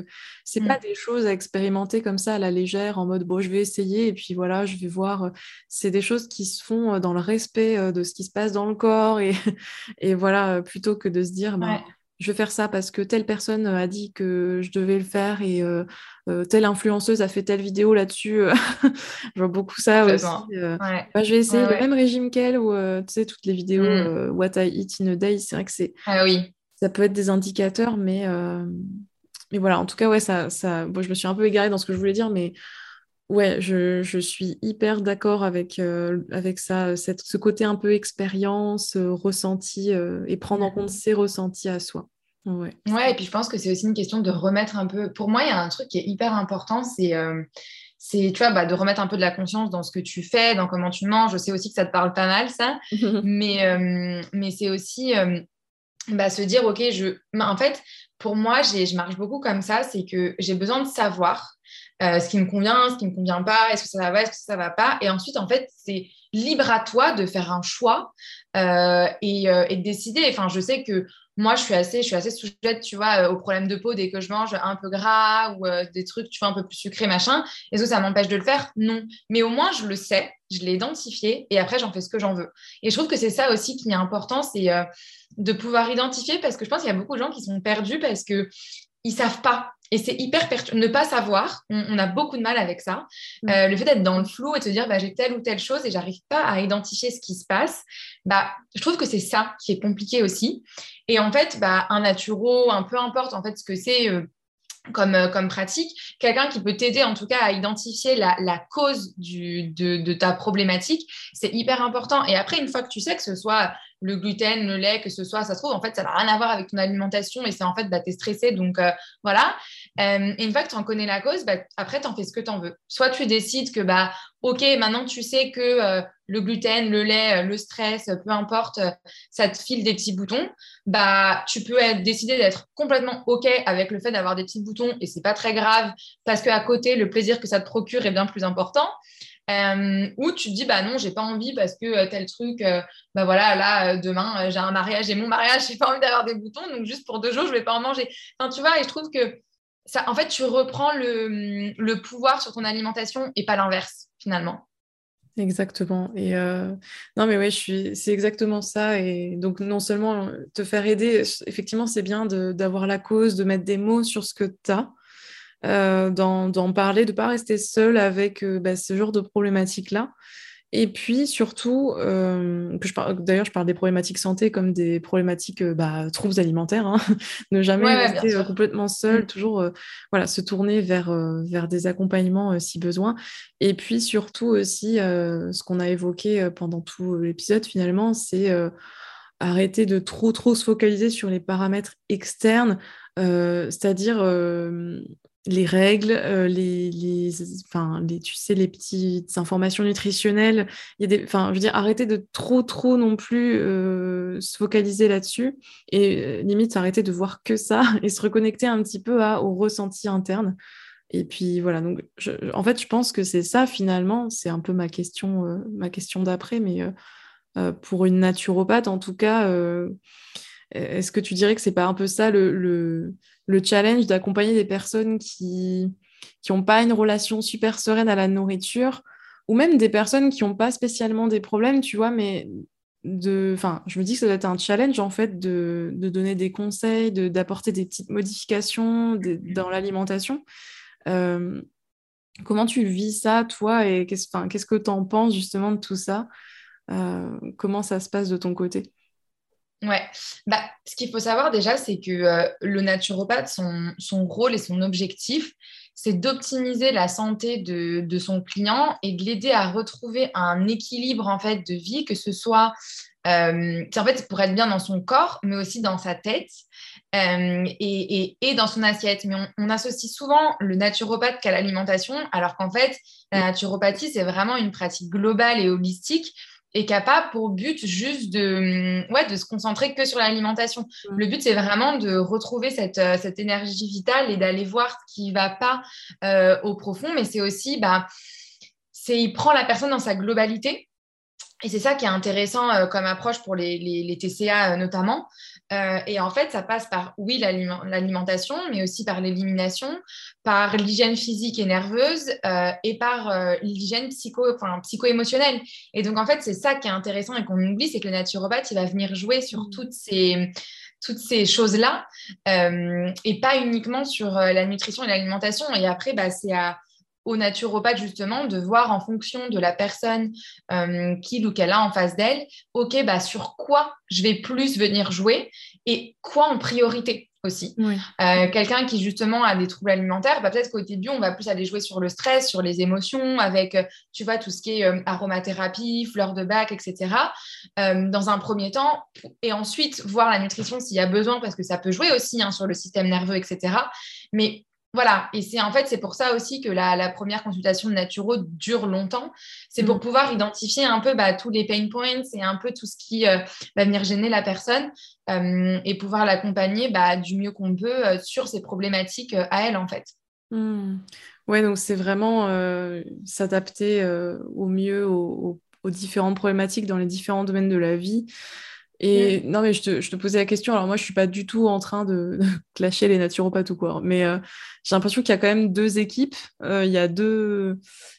c'est pas mm. des choses à expérimenter comme ça à la légère, en mode, bon, je vais essayer et puis voilà, je vais voir. C'est des choses qui se font dans le respect de ce qui se passe dans le corps et, [laughs] et voilà, plutôt que de se dire, bah, je vais faire ça parce que telle personne euh, a dit que je devais le faire et euh, euh, telle influenceuse a fait telle vidéo là-dessus. [laughs] je vois beaucoup ça aussi. Bah, je vais essayer le même régime qu'elle ou tu sais, toutes les vidéos mm. What I Eat in a Day. C'est vrai que c'est. Ah oui. Ça peut être des indicateurs, mais, mais voilà, en tout cas, ouais, ça, ça... Bon, je me suis un peu égarée dans ce que je voulais dire, mais Ouais, je, je, suis hyper d'accord avec, euh, avec ça, cette, ce côté un peu expérience, euh, ressenti euh, et prendre en compte ses ressentis à soi. Ouais. ouais, et puis je pense que c'est aussi une question de remettre un peu. Pour moi, il y a un truc qui est hyper important, c'est c'est tu vois bah, de remettre un peu de la conscience dans ce que tu fais, dans comment tu manges. Je sais aussi que ça te parle pas mal ça, [laughs] mais mais c'est aussi bah, se dire ok je en fait pour moi je marche beaucoup comme ça, c'est que j'ai besoin de savoir euh, ce qui me convient, ce qui ne me convient pas, est-ce que ça va, est-ce que ça va pas? Et ensuite, en fait, c'est libre à toi de faire un choix euh, et, euh, et, de décider. Enfin, je sais que moi, je suis assez, je suis assez sujette, tu vois, aux problèmes de peau dès que je mange un peu gras ou des trucs, tu vois, un peu plus sucrés, machin. Est-ce que ça m'empêche de le faire? Non. Mais au moins, je le sais, je l'ai identifié et après, j'en fais ce que j'en veux. Et je trouve que c'est ça aussi qui est important, c'est de pouvoir identifier parce que je pense qu'il y a beaucoup de gens qui sont perdus parce que ils savent pas. Et c'est hyper perturbant. Ne pas savoir, on, a beaucoup de mal avec ça. Mm. Euh, le fait d'être dans le flou et de se dire, bah, j'ai telle ou telle chose et j'arrive pas à identifier ce qui se passe, bah, je trouve que c'est ça qui est compliqué aussi. Et en fait, bah, un naturo, un peu importe en fait ce que c'est, euh, comme, euh, comme pratique, quelqu'un qui peut t'aider en tout cas à identifier la, la cause du, de, de, ta problématique, c'est hyper important. Et après, une fois que tu sais que ce soit le gluten, le lait, que ce soit, ça se trouve, en fait, ça n'a rien à voir avec ton alimentation et c'est en fait, bah, tu es stressé, donc euh, voilà. et une fois que tu en connais la cause, bah, après, tu en fais ce que tu en veux. Soit tu décides que, bah, OK, maintenant tu sais que le gluten, le lait, le stress, peu importe, ça te file des petits boutons, bah, tu peux décider d'être complètement OK avec le fait d'avoir des petits boutons et c'est pas très grave parce qu'à côté, le plaisir que ça te procure est bien plus important. Euh, ou tu te dis bah non j'ai pas envie parce que euh, tel truc euh, bah voilà là demain j'ai un mariage et mon mariage [laughs] j'ai pas envie d'avoir des boutons donc juste pour deux jours je vais pas en manger enfin tu vois et je trouve que ça en fait tu reprends le, le pouvoir sur ton alimentation et pas l'inverse finalement Exactement. Et non, mais ouais, je suis... c'est exactement ça. Et donc, non seulement te faire aider, effectivement, c'est bien d'avoir la cause, de mettre des mots sur ce que tu as, euh, d'en parler, de ne pas rester seul avec euh, bah, ce genre de problématiques-là. Et puis surtout, euh, d'ailleurs, je parle des problématiques santé comme des problématiques bah, troubles alimentaires. Hein. [laughs] ne jamais rester complètement seul, mm. toujours voilà, se tourner vers, vers des accompagnements si besoin. Et puis surtout aussi, ce qu'on a évoqué pendant tout l'épisode finalement, c'est arrêter de trop trop se focaliser sur les paramètres externes, c'est-à-dire les règles, euh, les, les, petites informations nutritionnelles. Il y je veux arrêter de trop, trop non plus euh, se focaliser là-dessus et euh, limite arrêter de voir que ça [laughs] et se reconnecter un petit peu à, au ressenti interne. Et puis voilà, en fait, je pense que c'est ça finalement, c'est un peu ma question, ma question d'après, mais pour une naturopathe, en tout cas, est-ce que tu dirais que c'est pas un peu ça le challenge d'accompagner des personnes qui n'ont pas une relation super sereine à la nourriture, ou même des personnes qui n'ont pas spécialement des problèmes, tu vois, mais de, enfin, je me dis que ça doit être un challenge en fait de, donner des conseils, d'apporter des petites modifications dans l'alimentation. Euh, comment tu vis ça, toi, et qu'est-ce que tu en penses justement de tout ça? Euh, Comment ça se passe de ton côté? Ouais, bah, ce qu'il faut savoir déjà, c'est que euh, le naturopathe, son, rôle et son objectif, c'est d'optimiser la santé de, son client et de l'aider à retrouver un équilibre en fait de vie, que ce soit euh, pour être bien dans son corps, mais aussi dans sa tête euh, et, dans son assiette. Mais on, on associe souvent le naturopathe qu'à l'alimentation, alors qu'en fait, la naturopathie, c'est vraiment une pratique globale et holistique et qui n'a pas pour but juste de, ouais, de se concentrer que sur l'alimentation. Mm. Le but, c'est vraiment de retrouver cette, euh, cette énergie vitale et d'aller voir ce qui ne va pas euh, au profond, mais c'est aussi, bah, c'est il prend la personne dans sa globalité et c'est ça qui est intéressant euh, comme approche pour les, les, TCA euh, notamment. Euh, et en fait, ça passe par, oui, l'alimentation, mais aussi par l'élimination, par l'hygiène physique et nerveuse et par l'hygiène psycho, enfin, psycho-émotionnelle. Et donc, en fait, c'est ça qui est intéressant et qu'on oublie, c'est que le naturopathe, il va venir jouer sur mmh. toutes ces toutes ces choses-là et pas uniquement sur la nutrition et l'alimentation. Et après, bah, c'est à, au naturopathe justement de voir en fonction de la personne euh, qu'il ou qu'elle a en face d'elle, ok, bah, sur quoi je vais plus venir jouer et quoi en priorité aussi. Euh, quelqu'un qui justement a des troubles alimentaires, bah, peut-être qu'au début, on va plus aller jouer sur le stress, sur les émotions, avec, euh, tu vois, tout ce qui est aromathérapie, fleurs de bac, etc. dans un premier temps, et ensuite voir la nutrition s'il y a besoin, parce que ça peut jouer aussi hein, sur le système nerveux, etc. Mais voilà, et c'est en fait c'est pour ça aussi que la, première consultation de naturo dure longtemps. C'est pour mm. pouvoir identifier un peu bah, tous les pain points et un peu tout ce qui euh, va venir gêner la personne euh, et pouvoir l'accompagner bah, du mieux qu'on peut euh, sur ces problématiques à elle en fait. Mm. Ouais, donc c'est vraiment s'adapter au mieux aux, différentes problématiques dans les différents domaines de la vie. Et non, mais je te, je te, posais la question. Alors, moi, je suis pas du tout en train de, [laughs] clasher les naturopathes ou quoi. Mais euh, j'ai l'impression qu'il y a quand même deux équipes. Euh, il y a deux,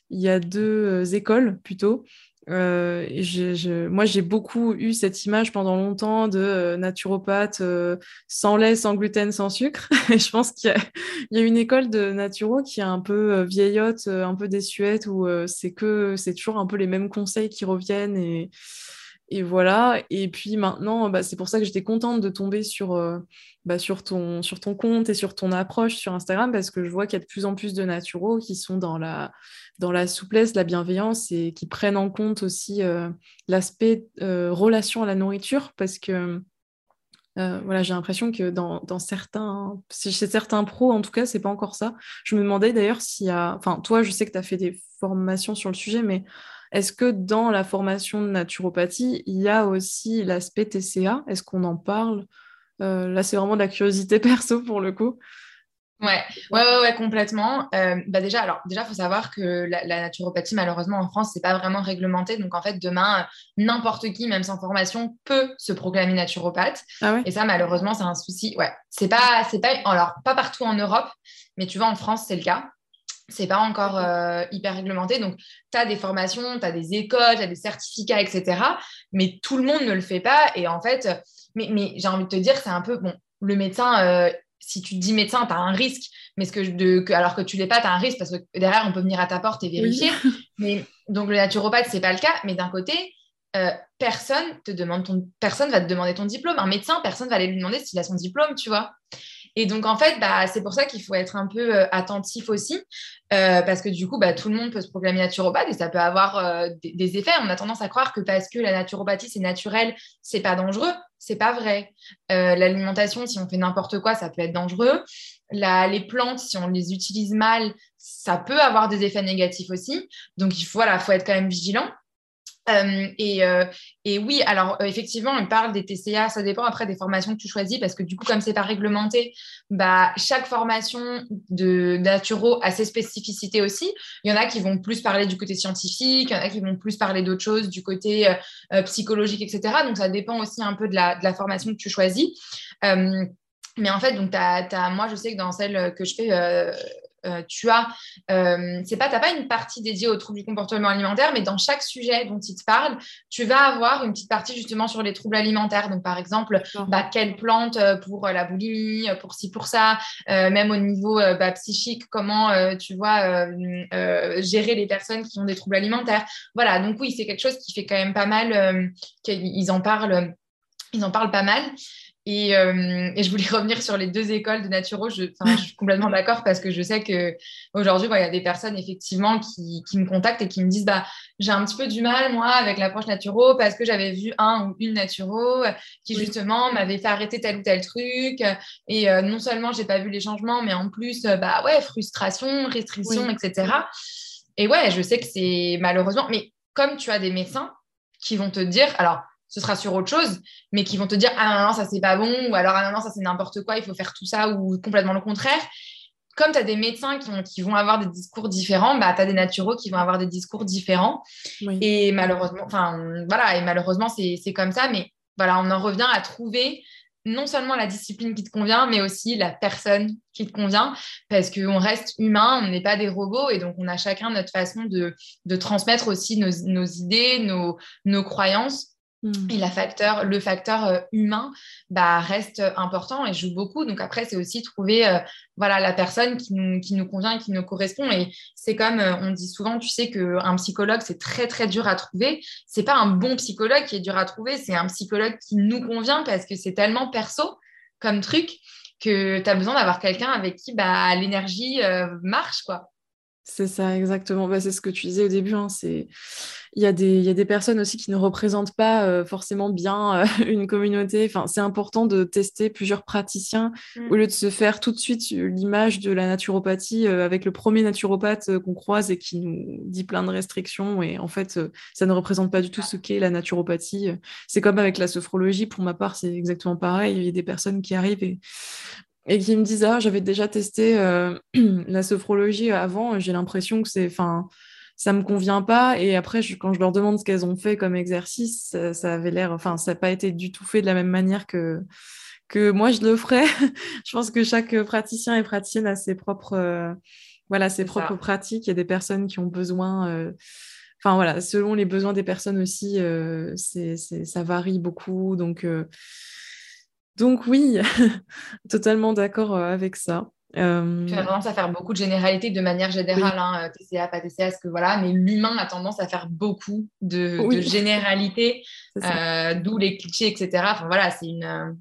il y a deux euh, écoles plutôt. Je, moi, j'ai beaucoup eu cette image pendant longtemps de naturopathe sans lait, sans gluten, sans sucre. [laughs] Et je pense qu'il y, y, a une école de naturo qui est un peu vieillotte, un peu désuète, où c'est que c'est toujours un peu les mêmes conseils qui reviennent et et voilà. Et puis maintenant, bah, c'est pour ça que j'étais contente de tomber sur, euh, bah, sur, ton, sur ton compte et sur ton approche sur Instagram parce que je vois qu'il y a de plus en plus de naturaux qui sont dans la, dans la souplesse, la bienveillance et qui prennent en compte aussi euh, l'aspect euh, relation à la nourriture parce que voilà, j'ai l'impression que dans, certains, chez certains pros, en tout cas, c'est pas encore ça. Je me demandais d'ailleurs s'il y a, enfin, toi, je sais que tu as fait des formations sur le sujet, mais est-ce que dans la formation de naturopathie, il y a aussi l'aspect TCA Est-ce qu'on en parle? Là, c'est vraiment de la curiosité [laughs] perso pour le coup. Ouais, ouais, ouais, complètement. Euh, bah déjà, alors déjà, faut savoir que la, naturopathie, malheureusement, en France, c'est pas vraiment réglementé. Donc, en fait, demain, n'importe qui, même sans formation, peut se proclamer naturopathe. Ah Et ça, malheureusement, c'est un souci. Ouais, c'est pas, c'est pas, alors pas partout en Europe, mais tu vois, en France, c'est le cas. C'est pas encore euh, hyper réglementé. Donc, tu as des formations, tu as des écoles, tu as des certificats, etc. Mais tout le monde ne le fait pas. Et en fait, mais, mais j'ai envie de te dire, c'est un peu, bon, le médecin, euh, si tu te dis médecin, tu as un risque, mais ce que, de, que alors que tu l'es pas, tu as un risque parce que derrière, on peut venir à ta porte et vérifier. [laughs] Mais, donc, le naturopathe, c'est pas le cas. Mais d'un côté, euh, personne te demande ton, personne va te demander ton diplôme. Un médecin, personne va aller lui demander s'il a son diplôme, tu vois. Et donc, en fait, bah, c'est pour ça qu'il faut être un peu euh, attentif aussi, euh, parce que du coup, bah, tout le monde peut se proclamer naturopathe et ça peut avoir euh, des, effets. On a tendance à croire que parce que la naturopathie, c'est naturel, c'est pas dangereux. C'est pas vrai. L'alimentation, si on fait n'importe quoi, ça peut être dangereux. les plantes, si on les utilise mal, ça peut avoir des effets négatifs aussi. Donc, il faut, être quand même vigilant. Euh, euh, et, oui, alors euh, effectivement, on parle des TCA, ça dépend après des formations que tu choisis, parce que du coup, comme c'est pas réglementé, bah, chaque formation de naturo a ses spécificités aussi. Il y en a qui vont plus parler du côté scientifique, il y en a qui vont plus parler d'autres choses, du côté psychologique, etc. Donc ça dépend aussi un peu de la, de la formation que tu choisis. mais en fait, donc, moi, je sais que dans celle que je fais euh, tu as, euh, c'est pas, pas une partie dédiée aux troubles du comportement alimentaire, mais dans chaque sujet dont il te parle, tu vas avoir une petite partie justement sur les troubles alimentaires. Donc, par exemple, bah, quelle plante euh, pour la boulimie, pour ci, pour ça, même au niveau bah, psychique, comment tu vois gérer les personnes qui ont des troubles alimentaires. Voilà, donc oui, c'est quelque chose qui fait quand même pas mal, qu'ils en parlent. Ils en parlent pas mal. Euh, et, je voulais [laughs] revenir sur les deux écoles de naturo. Je, je suis complètement d'accord parce que je sais qu'aujourd'hui, il y a des personnes effectivement qui, me contactent et qui me disent bah, j'ai un petit peu du mal, moi, avec l'approche naturo parce que j'avais vu un ou une naturo qui, justement, m'avait fait arrêter tel ou tel truc. Et euh, non seulement j'ai pas vu les changements, mais en plus, euh, bah ouais, frustration, restriction, etc. Et ouais, je sais que c'est malheureusement, mais comme tu as des médecins qui vont te dire, alors, ce sera sur autre chose, mais qui vont te dire ah non, non, ça c'est pas bon, ou alors ah non, non, ça c'est n'importe quoi, il faut faire tout ça, ou complètement le contraire. Comme tu as des médecins qui, qui, vont avoir des discours différents, bah, tu as des naturaux qui vont avoir des discours différents. Et malheureusement, enfin voilà, et malheureusement, c'est comme ça, mais voilà, on en revient à trouver non seulement la discipline qui te convient, mais aussi la personne qui te convient, parce qu'on reste humain, on n'est pas des robots, et donc on a chacun notre façon de, de transmettre aussi nos, nos idées, nos, nos croyances. Et la facteur, le facteur euh, humain bah, reste important et joue beaucoup. Donc après, c'est aussi trouver euh, voilà, la personne qui nous, qui nous convient et qui nous correspond. Et c'est comme euh, on dit souvent, tu sais qu'un psychologue, c'est très très dur à trouver. C'est pas un bon psychologue qui est dur à trouver, c'est un psychologue qui nous convient parce que c'est tellement perso comme truc que tu as besoin d'avoir quelqu'un avec qui bah, l'énergie marche. quoi. C'est ça, exactement. Bah, c'est ce que tu disais au début. Hein, c'est... Il, y a des, il y a des personnes aussi qui ne représentent pas euh, forcément bien euh, [laughs] une communauté. Enfin, c'est important de tester plusieurs praticiens au lieu de se faire tout de suite l'image de la naturopathie euh, avec le premier naturopathe qu'on croise et qui nous dit plein de restrictions. Et en fait, ça ne représente pas du tout ce qu'est la naturopathie. C'est comme avec la sophrologie. Pour ma part, c'est exactement pareil. Il y a des personnes qui arrivent et et qui me disent ah j'avais déjà testé euh, [clears throat] la sophrologie avant j'ai l'impression que c'est enfin ça me convient pas. Et après quand je leur demande ce qu'elles ont fait comme exercice ça, avait l'air enfin ça n'a pas été du tout fait de la même manière que que moi je le ferais. [laughs] Je pense que chaque praticien et praticienne a ses propres euh, voilà ses propres pratiques. Il y a des personnes qui ont besoin euh, enfin voilà selon les besoins des personnes aussi c'est ça varie beaucoup. Donc donc oui, [laughs] totalement d'accord euh, avec ça. Euh... Tu as tendance à faire beaucoup de généralités de manière générale, hein, euh, TCA, pas TCA, ce que voilà, mais l'humain a tendance à faire beaucoup de, généralités, [laughs] euh, d'où les clichés, etc. Enfin voilà, c'est une,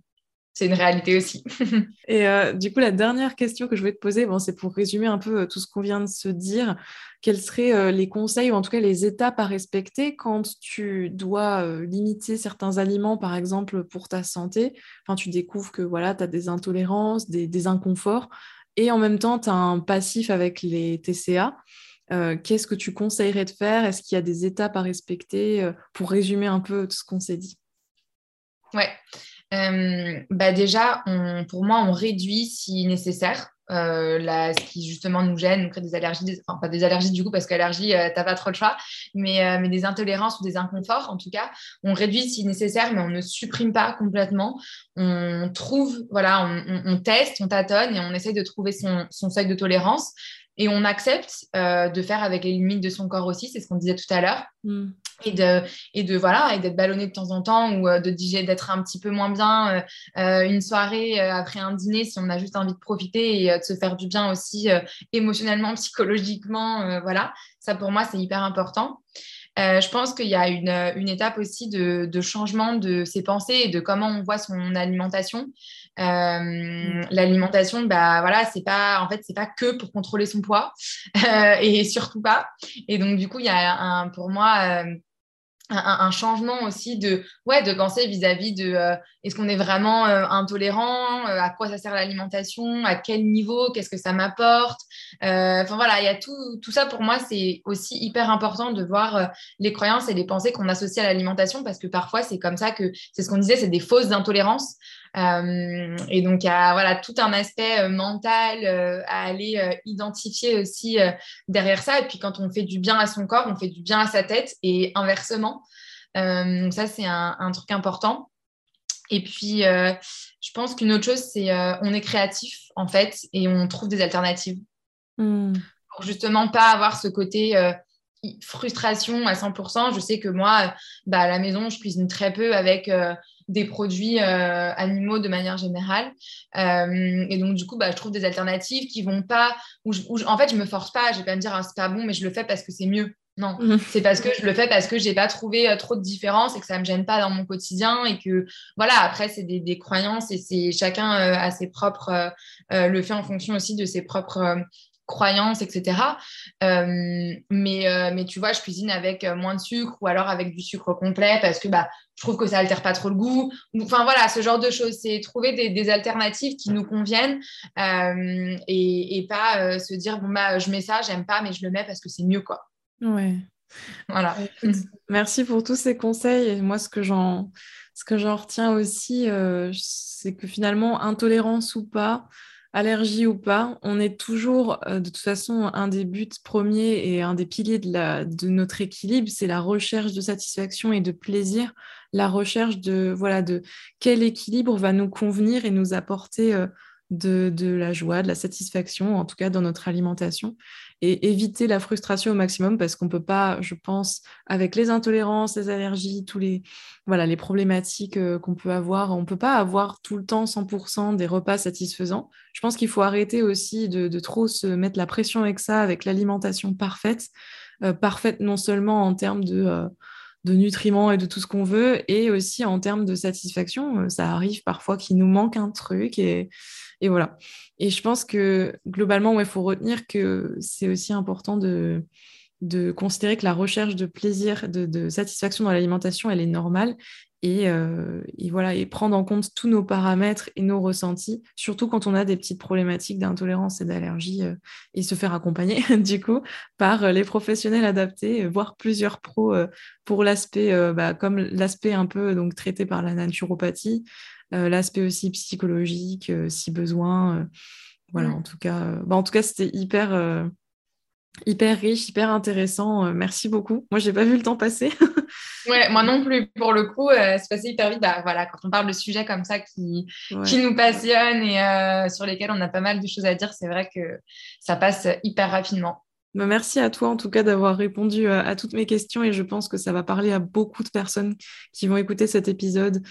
c'est une réalité aussi. [laughs] et euh, du coup, la dernière question que je voulais te poser, bon, c'est pour résumer un peu euh, tout ce qu'on vient de se dire. Quels seraient euh, les conseils ou en tout cas les étapes à respecter quand tu dois limiter certains aliments, par exemple, pour ta santé? Enfin, tu découvres que voilà, tu as des intolérances, des, des, inconforts, et en même temps, tu as un passif avec les TCA. Qu'est-ce que tu conseillerais de faire? Est-ce qu'il y a des étapes à respecter pour résumer un peu tout ce qu'on s'est dit? Ouais. Euh, bah déjà, pour moi, on réduit si nécessaire. Euh, ce qui justement nous gêne, nous crée des allergies, enfin pas des allergies du coup parce qu'allergie, euh, t'as pas trop le choix, mais, mais des intolérances ou des inconforts en tout cas, on réduit si nécessaire, mais on ne supprime pas complètement. On trouve, voilà, on, on, teste, on tâtonne et on essaye de trouver son, son seuil de tolérance et on accepte de faire avec les limites de son corps aussi, c'est ce qu'on disait tout à l'heure. Mm et de et de voilà et d'être ballonné de temps en temps ou euh, de d'être un petit peu moins bien euh, euh, une soirée après un dîner si on a juste envie de profiter et de se faire du bien aussi émotionnellement [laughs] psychologiquement voilà ça pour moi c'est hyper important je pense qu'il y a une, une étape aussi de, de, changement de ses pensées et de comment on voit son alimentation. Euh, L'alimentation, bah voilà, c'est pas en fait c'est pas que pour contrôler son poids [laughs] et surtout pas. Et donc du coup, il y a un, pour moi un, changement aussi de, ouais, de pensée vis-à-vis de euh, est-ce qu'on est vraiment euh, intolérant, euh, à quoi ça sert l'alimentation, à quel niveau, qu'est-ce que ça m'apporte. Enfin voilà, il y a tout, tout ça pour moi, c'est aussi hyper important de voir les croyances et les pensées qu'on associe à l'alimentation parce que parfois c'est comme ça que, c'est ce qu'on disait, c'est des fausses intolérances. Et donc, il y a voilà, tout un aspect mental à aller identifier aussi derrière ça. Et puis, quand on fait du bien à son corps, on fait du bien à sa tête et inversement. Euh, donc ça, c'est un, truc important. Et puis, euh, je pense qu'une autre chose, c'est euh, on est créatif, en fait, et on trouve des alternatives. Hmm. Pour justement pas avoir ce côté frustration à 100%. Je sais que moi, bah, à la maison, je cuisine très peu avec des produits animaux de manière générale. et donc, du coup, bah, je trouve des alternatives qui vont pas. Où, en fait, je me force pas. Je vais pas me dire, ah, c'est pas bon, mais je le fais parce que c'est mieux. Non, mhm. c'est parce que je le fais parce que j'ai pas trouvé euh, trop de différence et que ça me gêne pas dans mon quotidien et que voilà après c'est des, croyances et c'est chacun euh, a ses propres euh, le fait en fonction aussi de ses propres croyances etc. mais mais tu vois je cuisine avec moins de sucre ou alors avec du sucre complet parce que bah je trouve que ça altère pas trop le goût. Enfin voilà, ce genre de choses, c'est trouver des, alternatives qui nous conviennent et, et, pas se dire bon bah je mets ça, j'aime pas, mais je le mets parce que c'est mieux quoi. Ouais. Voilà. Bah, merci pour tous ces conseils. Et moi, ce que j'en, ce que j'en retiens aussi, euh, c'est que finalement, intolérance ou pas, allergie ou pas, on est toujours, euh, de toute façon, un des buts premiers et un des piliers de, notre équilibre, c'est la recherche de satisfaction et de plaisir, la recherche de, voilà, de quel équilibre va nous convenir et nous apporter euh, de, la joie, de la satisfaction, en tout cas dans notre alimentation et éviter la frustration au maximum parce qu'on peut pas, je pense, avec les intolérances, les allergies, tous les voilà les problématiques euh, qu'on peut avoir, on peut pas avoir tout le temps 100% des repas satisfaisants. Je pense qu'il faut arrêter aussi de, trop se mettre la pression avec ça, avec l'alimentation parfaite, euh, parfaite non seulement en termes de euh, de nutriments et de tout ce qu'on veut, et aussi en termes de satisfaction. Ça arrive parfois qu'il nous manque un truc et, et voilà. Et je pense que globalement, il faut retenir que c'est aussi important de, considérer que la recherche de plaisir, de, satisfaction dans l'alimentation, elle est normale. Et, euh, et, voilà, et prendre en compte tous nos paramètres et nos ressentis, surtout quand on a des petites problématiques d'intolérance et d'allergie, euh, et se faire accompagner [laughs] du coup par les professionnels adaptés, voire plusieurs pros euh, pour l'aspect, bah, comme l'aspect un peu donc traité par la naturopathie, euh, l'aspect aussi psychologique, euh, si besoin. Euh, voilà, en tout cas, bah, en tout cas, c'était hyper hyper riche, hyper intéressant. merci beaucoup. Moi, j'ai pas vu le temps passer. [laughs] ouais, moi non plus. Pour le coup, c'est passé hyper vite. Bah, voilà, quand on parle de sujets comme ça qui, qui nous passionnent et sur lesquels on a pas mal de choses à dire, c'est vrai que ça passe hyper rapidement. Bah, merci à toi en tout cas d'avoir répondu euh, à toutes mes questions et je pense que ça va parler à beaucoup de personnes qui vont écouter cet épisode,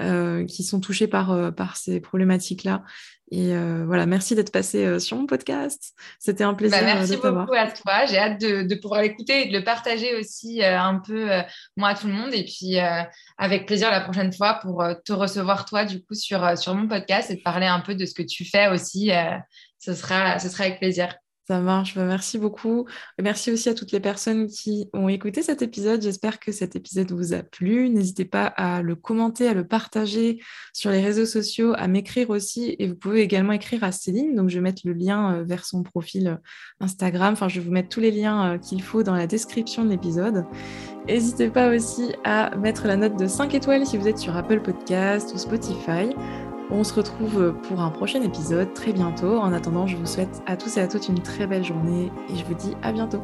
euh, qui sont touchées par, euh, par ces problématiques-là. Et euh, voilà, merci d'être passé sur mon podcast. C'était un plaisir. Bah, merci beaucoup à toi. J'ai hâte de, pouvoir l'écouter et de le partager aussi un peu, moi, à tout le monde. Et puis, avec plaisir la prochaine fois pour te recevoir, toi, du coup, sur, sur mon podcast et de parler un peu de ce que tu fais aussi. ce, sera, ce sera avec plaisir. Ça marche, bah, merci beaucoup. Merci aussi à toutes les personnes qui ont écouté cet épisode. J'espère que cet épisode vous a plu. N'hésitez pas à le commenter, à le partager sur les réseaux sociaux, à m'écrire aussi. Et vous pouvez également écrire à Céline. Donc, je vais mettre le lien euh, vers son profil euh, Instagram. Enfin, je vais vous mettre tous les liens euh, qu'il faut dans la description de l'épisode. N'hésitez pas aussi à mettre la note de 5 étoiles si vous êtes sur Apple Podcast ou Spotify. On se retrouve pour un prochain épisode très bientôt. En attendant, je vous souhaite à tous et à toutes une très belle journée et je vous dis à bientôt.